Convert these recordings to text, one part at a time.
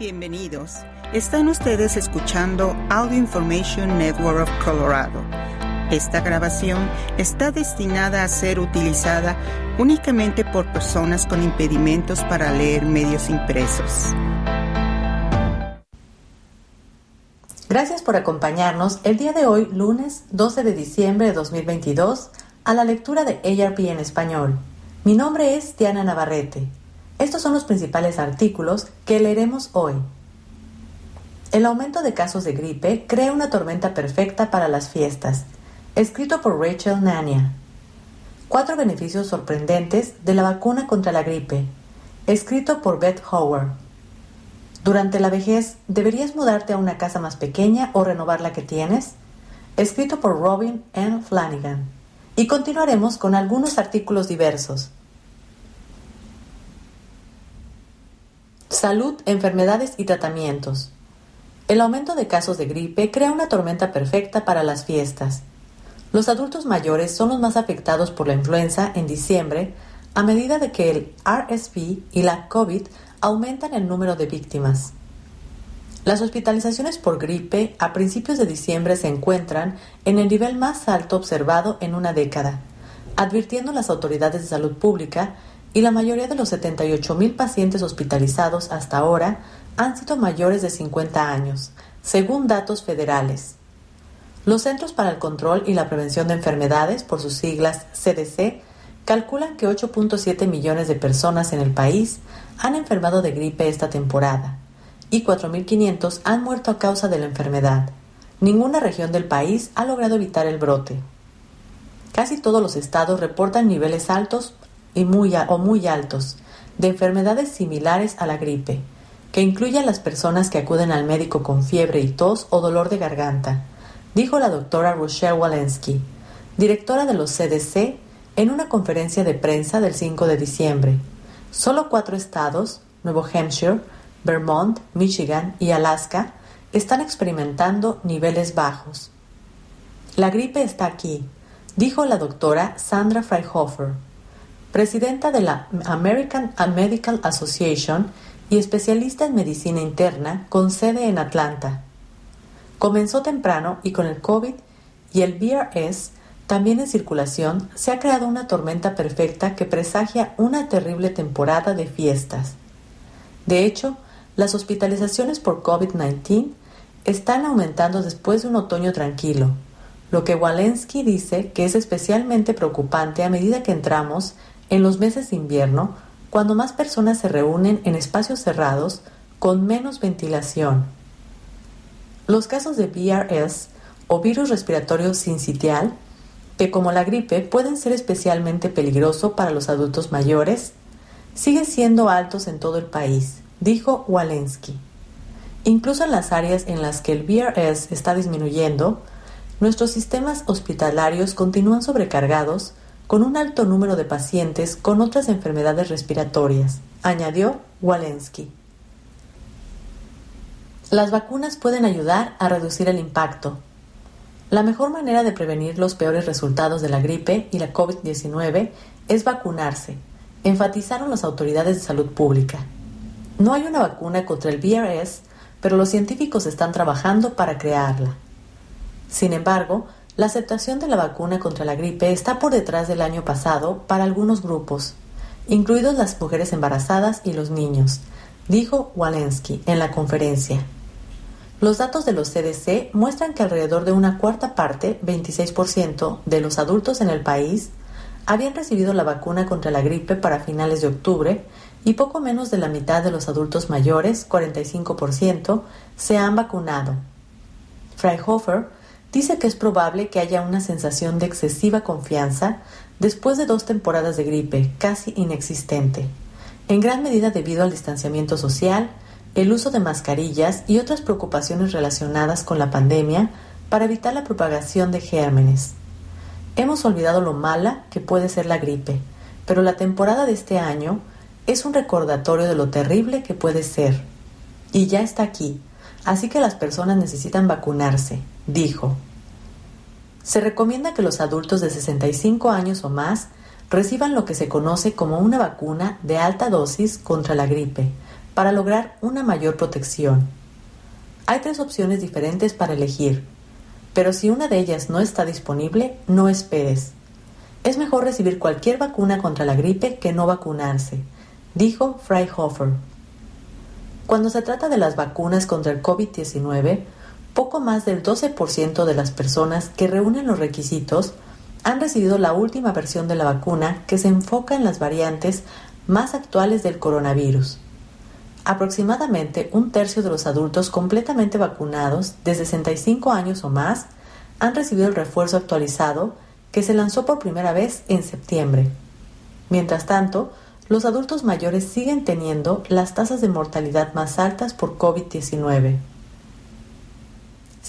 Bienvenidos. Están ustedes escuchando Audio Information Network of Colorado. Esta grabación está destinada a ser utilizada únicamente por personas con impedimentos para leer medios impresos. Gracias por acompañarnos el día de hoy, lunes 12 de diciembre de 2022, a la lectura de ARP en español. Mi nombre es Diana Navarrete. Estos son los principales artículos que leeremos hoy. El aumento de casos de gripe crea una tormenta perfecta para las fiestas. Escrito por Rachel Nania. Cuatro beneficios sorprendentes de la vacuna contra la gripe. Escrito por Beth Howard. Durante la vejez, ¿deberías mudarte a una casa más pequeña o renovar la que tienes? Escrito por Robin N. Flanagan. Y continuaremos con algunos artículos diversos. Salud, enfermedades y tratamientos. El aumento de casos de gripe crea una tormenta perfecta para las fiestas. Los adultos mayores son los más afectados por la influenza en diciembre a medida de que el RSV y la COVID aumentan el número de víctimas. Las hospitalizaciones por gripe a principios de diciembre se encuentran en el nivel más alto observado en una década, advirtiendo las autoridades de salud pública y la mayoría de los 78.000 pacientes hospitalizados hasta ahora han sido mayores de 50 años, según datos federales. Los Centros para el Control y la Prevención de Enfermedades, por sus siglas CDC, calculan que 8.7 millones de personas en el país han enfermado de gripe esta temporada y 4.500 han muerto a causa de la enfermedad. Ninguna región del país ha logrado evitar el brote. Casi todos los estados reportan niveles altos y muy o muy altos de enfermedades similares a la gripe, que incluyen las personas que acuden al médico con fiebre y tos o dolor de garganta, dijo la doctora Rochelle Walensky, directora de los CDC, en una conferencia de prensa del 5 de diciembre. Solo cuatro estados, Nuevo Hampshire, Vermont, Michigan y Alaska, están experimentando niveles bajos. La gripe está aquí, dijo la doctora Sandra Freihofer, presidenta de la American Medical Association y especialista en medicina interna con sede en Atlanta. Comenzó temprano y con el COVID y el VRS también en circulación, se ha creado una tormenta perfecta que presagia una terrible temporada de fiestas. De hecho, las hospitalizaciones por COVID-19 están aumentando después de un otoño tranquilo, lo que Walensky dice que es especialmente preocupante a medida que entramos en los meses de invierno, cuando más personas se reúnen en espacios cerrados con menos ventilación. Los casos de VRS o virus respiratorio sincitial, que como la gripe pueden ser especialmente peligrosos para los adultos mayores, siguen siendo altos en todo el país, dijo Walensky. Incluso en las áreas en las que el VRS está disminuyendo, nuestros sistemas hospitalarios continúan sobrecargados con un alto número de pacientes con otras enfermedades respiratorias, añadió Walensky. Las vacunas pueden ayudar a reducir el impacto. La mejor manera de prevenir los peores resultados de la gripe y la COVID-19 es vacunarse, enfatizaron las autoridades de salud pública. No hay una vacuna contra el VRS, pero los científicos están trabajando para crearla. Sin embargo, la aceptación de la vacuna contra la gripe está por detrás del año pasado para algunos grupos, incluidos las mujeres embarazadas y los niños, dijo Walensky en la conferencia. Los datos de los CDC muestran que alrededor de una cuarta parte, 26%, de los adultos en el país habían recibido la vacuna contra la gripe para finales de octubre y poco menos de la mitad de los adultos mayores, 45%, se han vacunado. Freihofer dice que es probable que haya una sensación de excesiva confianza después de dos temporadas de gripe casi inexistente, en gran medida debido al distanciamiento social, el uso de mascarillas y otras preocupaciones relacionadas con la pandemia para evitar la propagación de gérmenes. Hemos olvidado lo mala que puede ser la gripe, pero la temporada de este año es un recordatorio de lo terrible que puede ser. Y ya está aquí, así que las personas necesitan vacunarse, dijo. Se recomienda que los adultos de 65 años o más reciban lo que se conoce como una vacuna de alta dosis contra la gripe, para lograr una mayor protección. Hay tres opciones diferentes para elegir, pero si una de ellas no está disponible, no esperes. Es mejor recibir cualquier vacuna contra la gripe que no vacunarse, dijo Freihofer. Cuando se trata de las vacunas contra el COVID-19, poco más del 12% de las personas que reúnen los requisitos han recibido la última versión de la vacuna que se enfoca en las variantes más actuales del coronavirus. Aproximadamente un tercio de los adultos completamente vacunados de 65 años o más han recibido el refuerzo actualizado que se lanzó por primera vez en septiembre. Mientras tanto, los adultos mayores siguen teniendo las tasas de mortalidad más altas por COVID-19.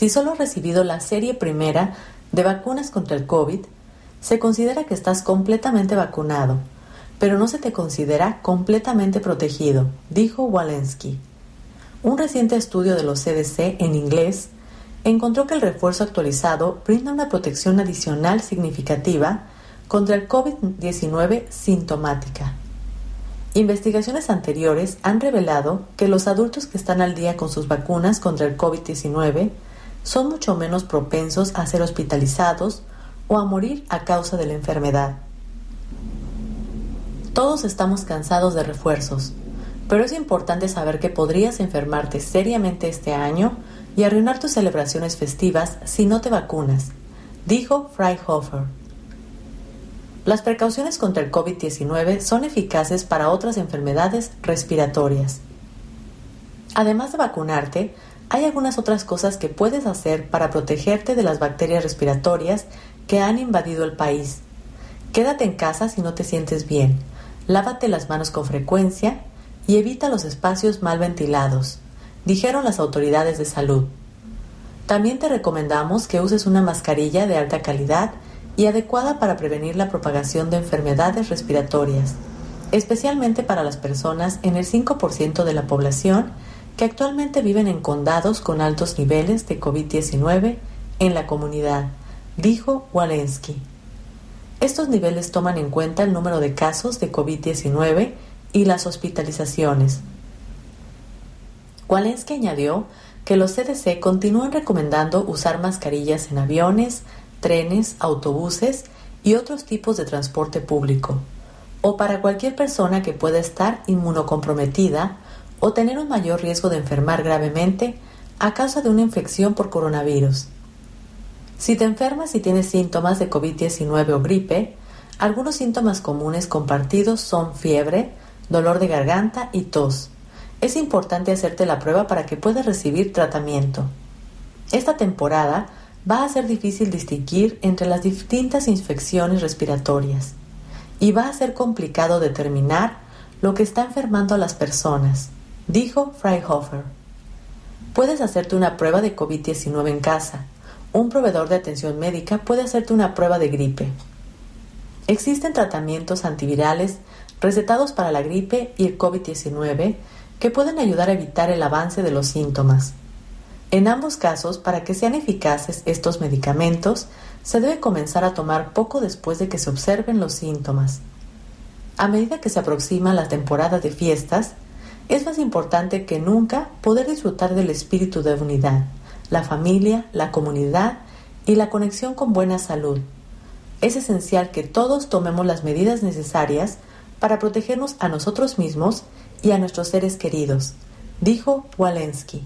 Si solo has recibido la serie primera de vacunas contra el COVID, se considera que estás completamente vacunado, pero no se te considera completamente protegido, dijo Walensky. Un reciente estudio de los CDC en inglés encontró que el refuerzo actualizado brinda una protección adicional significativa contra el COVID-19 sintomática. Investigaciones anteriores han revelado que los adultos que están al día con sus vacunas contra el COVID-19 son mucho menos propensos a ser hospitalizados o a morir a causa de la enfermedad. Todos estamos cansados de refuerzos, pero es importante saber que podrías enfermarte seriamente este año y arruinar tus celebraciones festivas si no te vacunas, dijo Freihofer. Las precauciones contra el COVID-19 son eficaces para otras enfermedades respiratorias. Además de vacunarte, hay algunas otras cosas que puedes hacer para protegerte de las bacterias respiratorias que han invadido el país. Quédate en casa si no te sientes bien. Lávate las manos con frecuencia y evita los espacios mal ventilados, dijeron las autoridades de salud. También te recomendamos que uses una mascarilla de alta calidad y adecuada para prevenir la propagación de enfermedades respiratorias, especialmente para las personas en el 5% de la población que actualmente viven en condados con altos niveles de COVID-19 en la comunidad dijo Walensky. Estos niveles toman en cuenta el número de casos de COVID-19 y las hospitalizaciones. Walensky añadió que los CDC continúan recomendando usar mascarillas en aviones, trenes, autobuses y otros tipos de transporte público, o para cualquier persona que pueda estar inmunocomprometida o tener un mayor riesgo de enfermar gravemente a causa de una infección por coronavirus. Si te enfermas y tienes síntomas de COVID-19 o gripe, algunos síntomas comunes compartidos son fiebre, dolor de garganta y tos. Es importante hacerte la prueba para que puedas recibir tratamiento. Esta temporada va a ser difícil distinguir entre las distintas infecciones respiratorias y va a ser complicado determinar lo que está enfermando a las personas, dijo Freihofer. Puedes hacerte una prueba de COVID-19 en casa un proveedor de atención médica puede hacerte una prueba de gripe. Existen tratamientos antivirales recetados para la gripe y el COVID-19 que pueden ayudar a evitar el avance de los síntomas. En ambos casos, para que sean eficaces estos medicamentos, se debe comenzar a tomar poco después de que se observen los síntomas. A medida que se aproxima la temporada de fiestas, es más importante que nunca poder disfrutar del espíritu de unidad la familia, la comunidad y la conexión con buena salud. Es esencial que todos tomemos las medidas necesarias para protegernos a nosotros mismos y a nuestros seres queridos, dijo Walensky.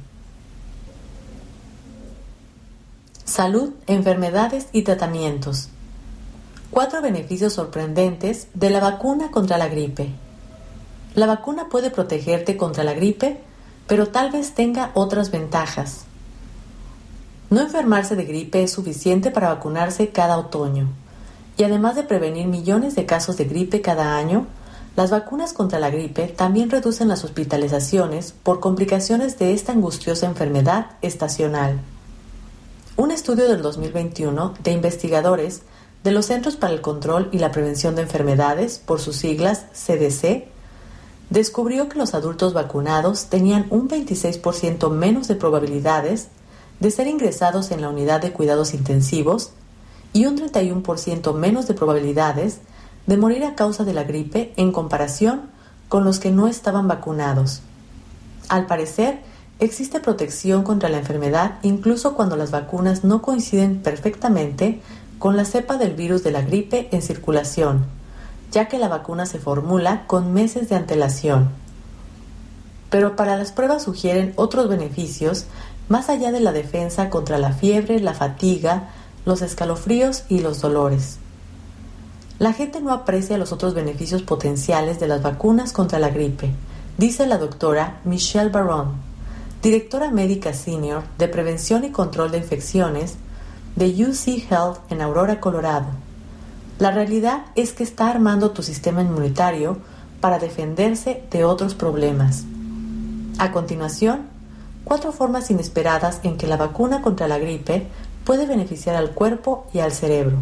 Salud, enfermedades y tratamientos. Cuatro beneficios sorprendentes de la vacuna contra la gripe. La vacuna puede protegerte contra la gripe, pero tal vez tenga otras ventajas. No enfermarse de gripe es suficiente para vacunarse cada otoño. Y además de prevenir millones de casos de gripe cada año, las vacunas contra la gripe también reducen las hospitalizaciones por complicaciones de esta angustiosa enfermedad estacional. Un estudio del 2021 de investigadores de los Centros para el Control y la Prevención de Enfermedades, por sus siglas CDC, descubrió que los adultos vacunados tenían un 26% menos de probabilidades de ser ingresados en la unidad de cuidados intensivos y un 31% menos de probabilidades de morir a causa de la gripe en comparación con los que no estaban vacunados. Al parecer, existe protección contra la enfermedad incluso cuando las vacunas no coinciden perfectamente con la cepa del virus de la gripe en circulación, ya que la vacuna se formula con meses de antelación. Pero para las pruebas sugieren otros beneficios más allá de la defensa contra la fiebre, la fatiga, los escalofríos y los dolores. La gente no aprecia los otros beneficios potenciales de las vacunas contra la gripe, dice la doctora Michelle Baron, directora médica senior de Prevención y Control de Infecciones de UC Health en Aurora, Colorado. La realidad es que está armando tu sistema inmunitario para defenderse de otros problemas. A continuación, cuatro formas inesperadas en que la vacuna contra la gripe puede beneficiar al cuerpo y al cerebro.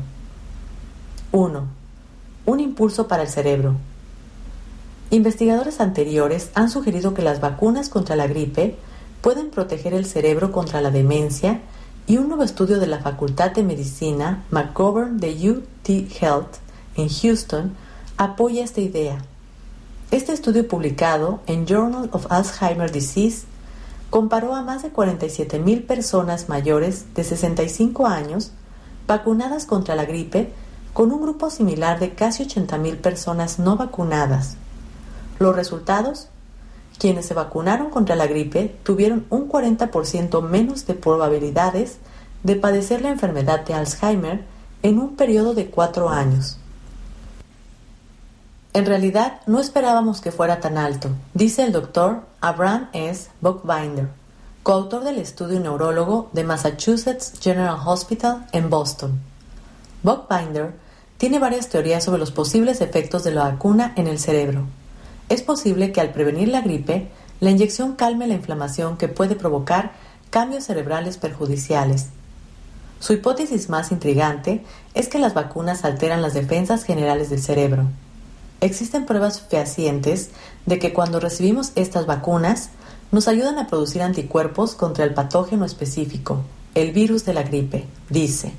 1 un impulso para el cerebro. Investigadores anteriores han sugerido que las vacunas contra la gripe pueden proteger el cerebro contra la demencia y un nuevo estudio de la Facultad de Medicina McGovern de UT Health en Houston apoya esta idea. Este estudio publicado en Journal of Alzheimer's Disease comparó a más de 47.000 personas mayores de 65 años vacunadas contra la gripe con un grupo similar de casi 80.000 personas no vacunadas. Los resultados, quienes se vacunaron contra la gripe tuvieron un 40% menos de probabilidades de padecer la enfermedad de Alzheimer en un periodo de cuatro años. En realidad, no esperábamos que fuera tan alto, dice el doctor Abraham S. Buckbinder, coautor del estudio neurólogo de Massachusetts General Hospital en Boston. Buckbinder tiene varias teorías sobre los posibles efectos de la vacuna en el cerebro. Es posible que al prevenir la gripe, la inyección calme la inflamación que puede provocar cambios cerebrales perjudiciales. Su hipótesis más intrigante es que las vacunas alteran las defensas generales del cerebro. Existen pruebas fehacientes de que cuando recibimos estas vacunas nos ayudan a producir anticuerpos contra el patógeno específico, el virus de la gripe, dice.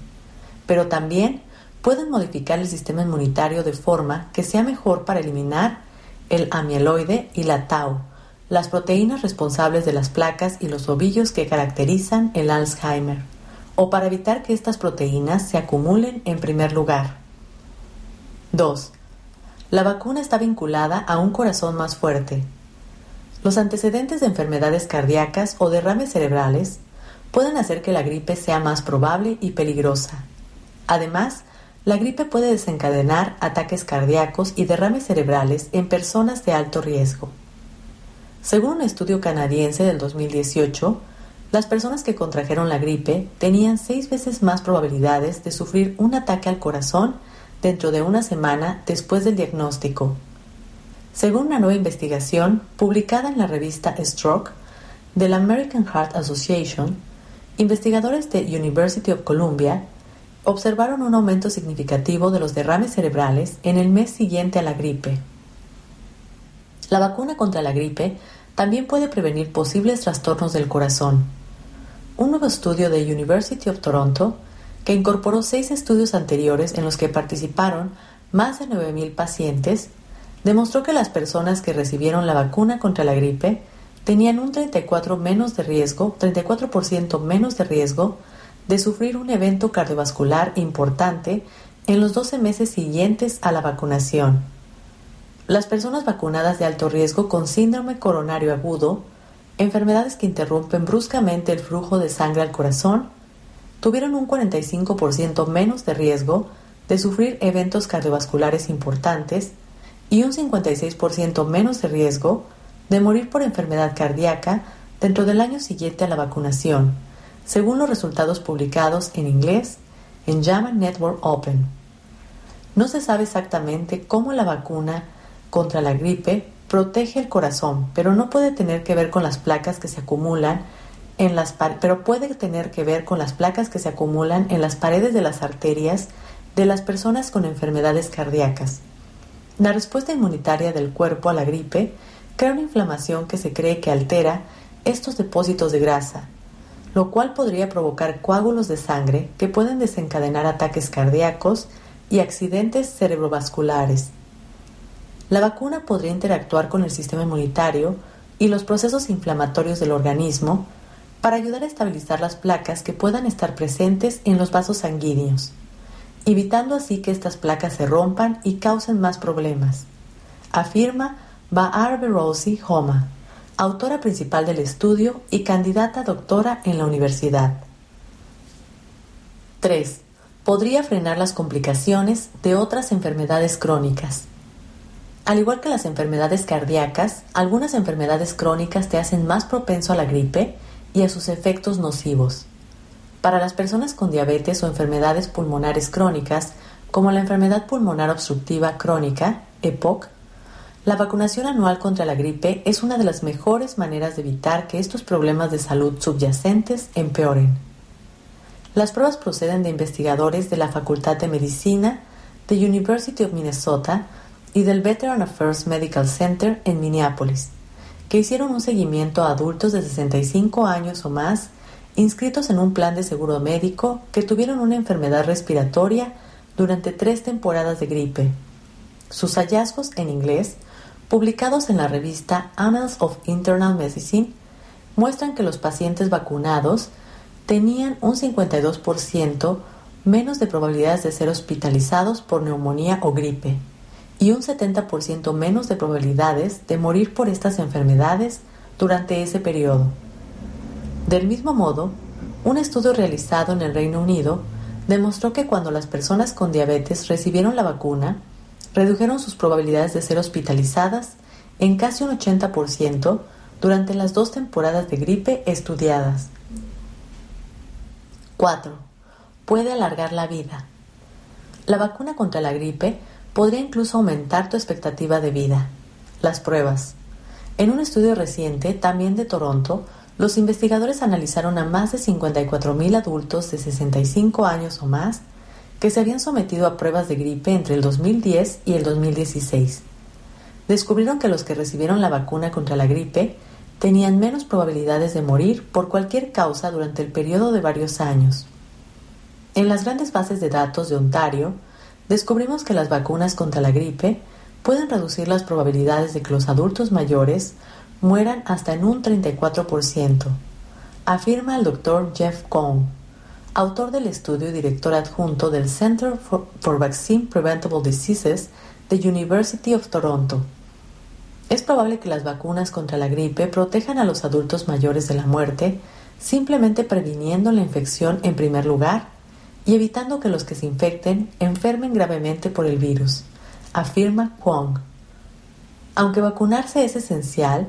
Pero también pueden modificar el sistema inmunitario de forma que sea mejor para eliminar el amiloide y la tau, las proteínas responsables de las placas y los ovillos que caracterizan el Alzheimer, o para evitar que estas proteínas se acumulen en primer lugar. 2. La vacuna está vinculada a un corazón más fuerte. Los antecedentes de enfermedades cardíacas o derrames cerebrales pueden hacer que la gripe sea más probable y peligrosa. Además, la gripe puede desencadenar ataques cardíacos y derrames cerebrales en personas de alto riesgo. Según un estudio canadiense del 2018, las personas que contrajeron la gripe tenían seis veces más probabilidades de sufrir un ataque al corazón dentro de una semana después del diagnóstico. Según una nueva investigación publicada en la revista Stroke de la American Heart Association, investigadores de University of Columbia observaron un aumento significativo de los derrames cerebrales en el mes siguiente a la gripe. La vacuna contra la gripe también puede prevenir posibles trastornos del corazón. Un nuevo estudio de University of Toronto, que incorporó seis estudios anteriores en los que participaron más de 9.000 pacientes, demostró que las personas que recibieron la vacuna contra la gripe tenían un 34% menos de riesgo, 34% menos de riesgo de sufrir un evento cardiovascular importante en los 12 meses siguientes a la vacunación. Las personas vacunadas de alto riesgo con síndrome coronario agudo, enfermedades que interrumpen bruscamente el flujo de sangre al corazón, tuvieron un 45% menos de riesgo de sufrir eventos cardiovasculares importantes y un 56% menos de riesgo de morir por enfermedad cardíaca dentro del año siguiente a la vacunación según los resultados publicados en inglés en JAMA Network Open. No se sabe exactamente cómo la vacuna contra la gripe protege el corazón, pero no puede tener que ver con las placas que se acumulan en las pero puede tener que ver con las placas que se acumulan en las paredes de las arterias de las personas con enfermedades cardíacas. La respuesta inmunitaria del cuerpo a la gripe crea una inflamación que se cree que altera estos depósitos de grasa lo cual podría provocar coágulos de sangre que pueden desencadenar ataques cardíacos y accidentes cerebrovasculares. La vacuna podría interactuar con el sistema inmunitario y los procesos inflamatorios del organismo para ayudar a estabilizar las placas que puedan estar presentes en los vasos sanguíneos, evitando así que estas placas se rompan y causen más problemas, afirma Baar Berosi Homa, autora principal del estudio y candidata doctora en la universidad. 3. Podría frenar las complicaciones de otras enfermedades crónicas. Al igual que las enfermedades cardíacas, algunas enfermedades crónicas te hacen más propenso a la gripe y a sus efectos nocivos. Para las personas con diabetes o enfermedades pulmonares crónicas, como la enfermedad pulmonar obstructiva crónica, EPOC, la vacunación anual contra la gripe es una de las mejores maneras de evitar que estos problemas de salud subyacentes empeoren. Las pruebas proceden de investigadores de la Facultad de Medicina de University of Minnesota y del Veteran Affairs Medical Center en Minneapolis, que hicieron un seguimiento a adultos de 65 años o más inscritos en un plan de seguro médico que tuvieron una enfermedad respiratoria durante tres temporadas de gripe. Sus hallazgos en inglés, publicados en la revista Annals of Internal Medicine, muestran que los pacientes vacunados tenían un 52% menos de probabilidades de ser hospitalizados por neumonía o gripe y un 70% menos de probabilidades de morir por estas enfermedades durante ese periodo. Del mismo modo, un estudio realizado en el Reino Unido demostró que cuando las personas con diabetes recibieron la vacuna, redujeron sus probabilidades de ser hospitalizadas en casi un 80% durante las dos temporadas de gripe estudiadas. 4. Puede alargar la vida. La vacuna contra la gripe podría incluso aumentar tu expectativa de vida. Las pruebas. En un estudio reciente, también de Toronto, los investigadores analizaron a más de 54.000 adultos de 65 años o más que se habían sometido a pruebas de gripe entre el 2010 y el 2016. Descubrieron que los que recibieron la vacuna contra la gripe tenían menos probabilidades de morir por cualquier causa durante el periodo de varios años. En las grandes bases de datos de Ontario, descubrimos que las vacunas contra la gripe pueden reducir las probabilidades de que los adultos mayores mueran hasta en un 34%, afirma el doctor Jeff Kong, autor del estudio y director adjunto del Center for, Vaccine Preventable Diseases de University of Toronto. Es probable que las vacunas contra la gripe protejan a los adultos mayores de la muerte simplemente previniendo la infección en primer lugar y evitando que los que se infecten enfermen gravemente por el virus, afirma Kwong. Aunque vacunarse es esencial,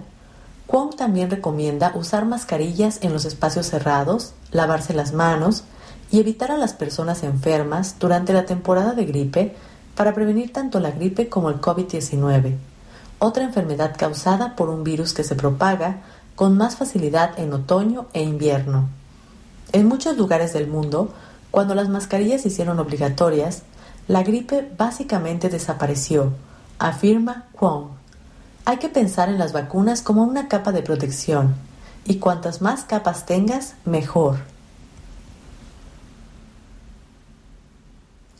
Kwong también recomienda usar mascarillas en los espacios cerrados, lavarse las manos y evitar a las personas enfermas durante la temporada de gripe para prevenir tanto la gripe como el COVID-19, otra enfermedad causada por un virus que se propaga con más facilidad en otoño e invierno. En muchos lugares del mundo, cuando las mascarillas se hicieron obligatorias, la gripe básicamente desapareció, afirma Kwong. Hay que pensar en las vacunas como una capa de protección, y cuantas más capas tengas, mejor.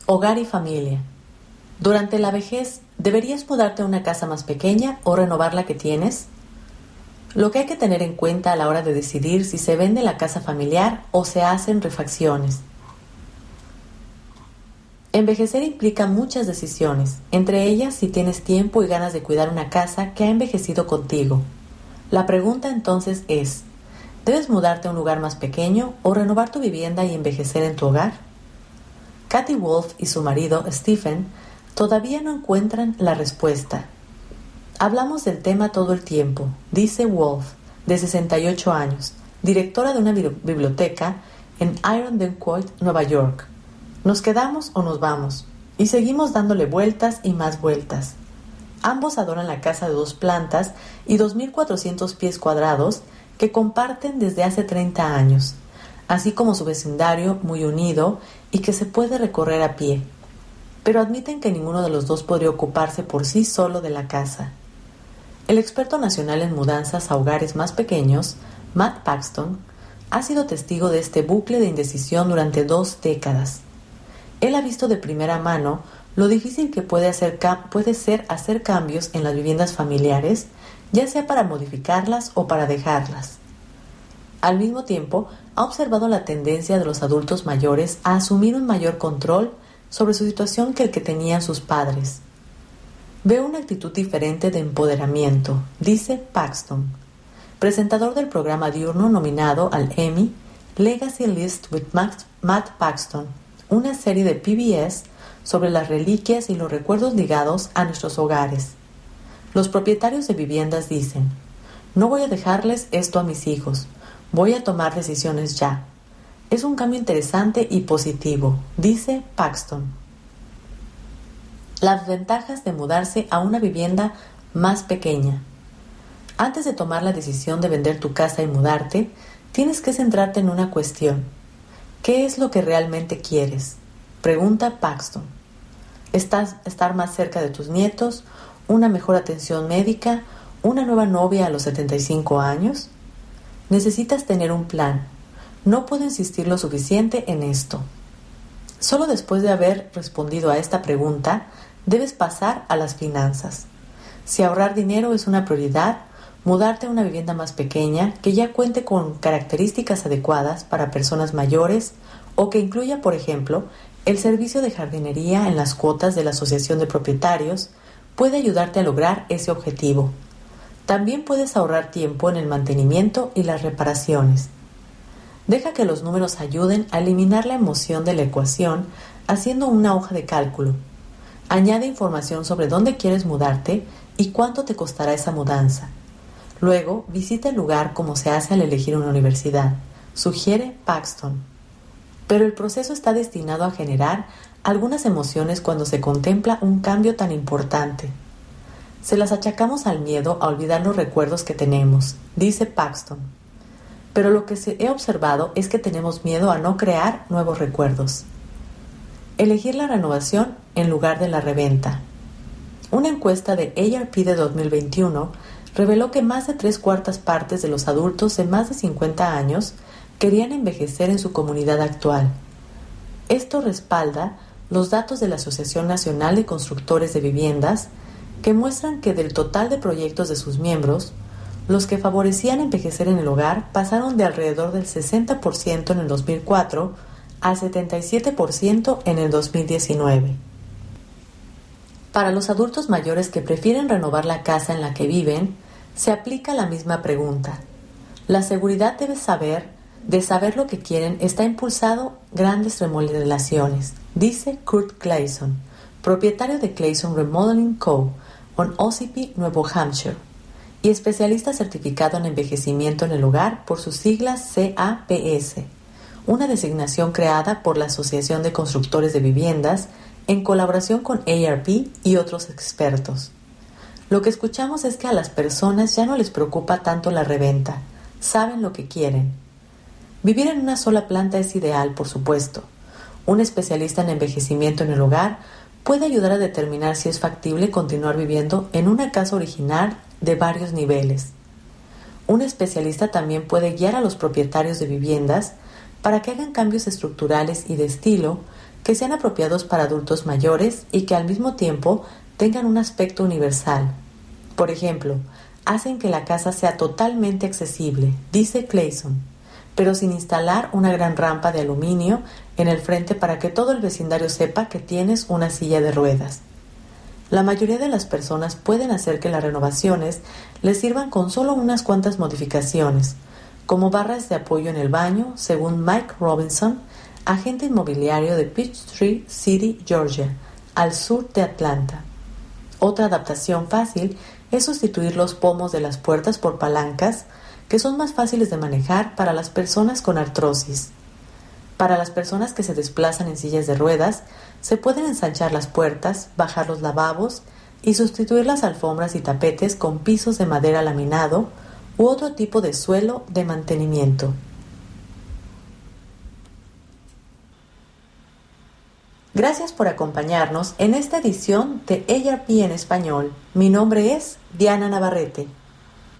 Hogar y familia. Durante la vejez, ¿deberías mudarte a una casa más pequeña o renovar la que tienes? Lo que hay que tener en cuenta a la hora de decidir si se vende la casa familiar o se hacen refacciones. Envejecer implica muchas decisiones, entre ellas si tienes tiempo y ganas de cuidar una casa que ha envejecido contigo. La pregunta entonces es, ¿debes mudarte a un lugar más pequeño o renovar tu vivienda y envejecer en tu hogar? Kathy Wolf y su marido, Stephen, todavía no encuentran la respuesta. Hablamos del tema todo el tiempo, dice Wolf, de 68 años, directora de una biblioteca en Irondequoit, Nueva York. ¿Nos quedamos o nos vamos? Y seguimos dándole vueltas y más vueltas. Ambos adoran la casa de dos plantas y 2.400 pies cuadrados que comparten desde hace 30 años, así como su vecindario muy unido y que se puede recorrer a pie. Pero admiten que ninguno de los dos podría ocuparse por sí solo de la casa. El experto nacional en mudanzas a hogares más pequeños, Matt Paxton, ha sido testigo de este bucle de indecisión durante dos décadas. Él ha visto de primera mano lo difícil que puede, puede ser hacer cambios en las viviendas familiares ya sea para modificarlas o para dejarlas. Al mismo tiempo, ha observado la tendencia de los adultos mayores a asumir un mayor control sobre su situación que el que tenían sus padres. Veo una actitud diferente de empoderamiento, dice Paxton, presentador del programa diurno nominado al Emmy Legacy List with Matt Paxton, una serie de PBS sobre las reliquias y los recuerdos ligados a nuestros hogares. Los propietarios de viviendas dicen, no voy a dejarles esto a mis hijos, voy a tomar decisiones ya. Es un cambio interesante y positivo, dice Paxton. Las ventajas de mudarse a una vivienda más pequeña. Antes de tomar la decisión de vender tu casa y mudarte, tienes que centrarte en una cuestión. ¿Qué es lo que realmente quieres? Pregunta Paxton. ¿Estás estar más cerca de tus nietos? ¿Una mejor atención médica? ¿Una nueva novia a los 75 años? Necesitas tener un plan. No puedo insistir lo suficiente en esto. Solo después de haber respondido a esta pregunta, debes pasar a las finanzas. Si ahorrar dinero es una prioridad, mudarte a una vivienda más pequeña que ya cuente con características adecuadas para personas mayores o que incluya, por ejemplo, el servicio de jardinería en las cuotas de la Asociación de Propietarios puede ayudarte a lograr ese objetivo. También puedes ahorrar tiempo en el mantenimiento y las reparaciones. Deja que los números ayuden a eliminar la emoción de la ecuación haciendo una hoja de cálculo. Añade información sobre dónde quieres mudarte y cuánto te costará esa mudanza. Luego, visita el lugar como se hace al elegir una universidad, sugiere Paxton pero el proceso está destinado a generar algunas emociones cuando se contempla un cambio tan importante. Se las achacamos al miedo a olvidar los recuerdos que tenemos, dice Paxton. Pero lo que he observado es que tenemos miedo a no crear nuevos recuerdos. Elegir la renovación en lugar de la reventa. Una encuesta de ARP de 2021 reveló que más de tres cuartas partes de los adultos de más de 50 años querían envejecer en su comunidad actual. Esto respalda los datos de la Asociación Nacional de Constructores de Viviendas, que muestran que del total de proyectos de sus miembros, los que favorecían envejecer en el hogar pasaron de alrededor del 60% en el 2004 al 77% en el 2019. Para los adultos mayores que prefieren renovar la casa en la que viven, se aplica la misma pregunta. La seguridad debe saber de saber lo que quieren está impulsado grandes remodelaciones, dice Kurt Clayson, propietario de Clayson Remodeling Co. Ossipee, Nuevo Hampshire, y especialista certificado en envejecimiento en el hogar por sus siglas CAPS, una designación creada por la Asociación de Constructores de Viviendas en colaboración con ARP y otros expertos. Lo que escuchamos es que a las personas ya no les preocupa tanto la reventa, saben lo que quieren Vivir en una sola planta es ideal, por supuesto. Un especialista en envejecimiento en el hogar puede ayudar a determinar si es factible continuar viviendo en una casa original de varios niveles. Un especialista también puede guiar a los propietarios de viviendas para que hagan cambios estructurales y de estilo que sean apropiados para adultos mayores y que al mismo tiempo tengan un aspecto universal. Por ejemplo, hacen que la casa sea totalmente accesible, dice Clayson pero sin instalar una gran rampa de aluminio en el frente para que todo el vecindario sepa que tienes una silla de ruedas. La mayoría de las personas pueden hacer que las renovaciones les sirvan con solo unas cuantas modificaciones, como barras de apoyo en el baño, según Mike Robinson, agente inmobiliario de Peachtree City, Georgia, al sur de Atlanta. Otra adaptación fácil es sustituir los pomos de las puertas por palancas que son más fáciles de manejar para las personas con artrosis. Para las personas que se desplazan en sillas de ruedas, se pueden ensanchar las puertas, bajar los lavabos y sustituir las alfombras y tapetes con pisos de madera laminado u otro tipo de suelo de mantenimiento. Gracias por acompañarnos en esta edición de ARP en español. Mi nombre es Diana Navarrete.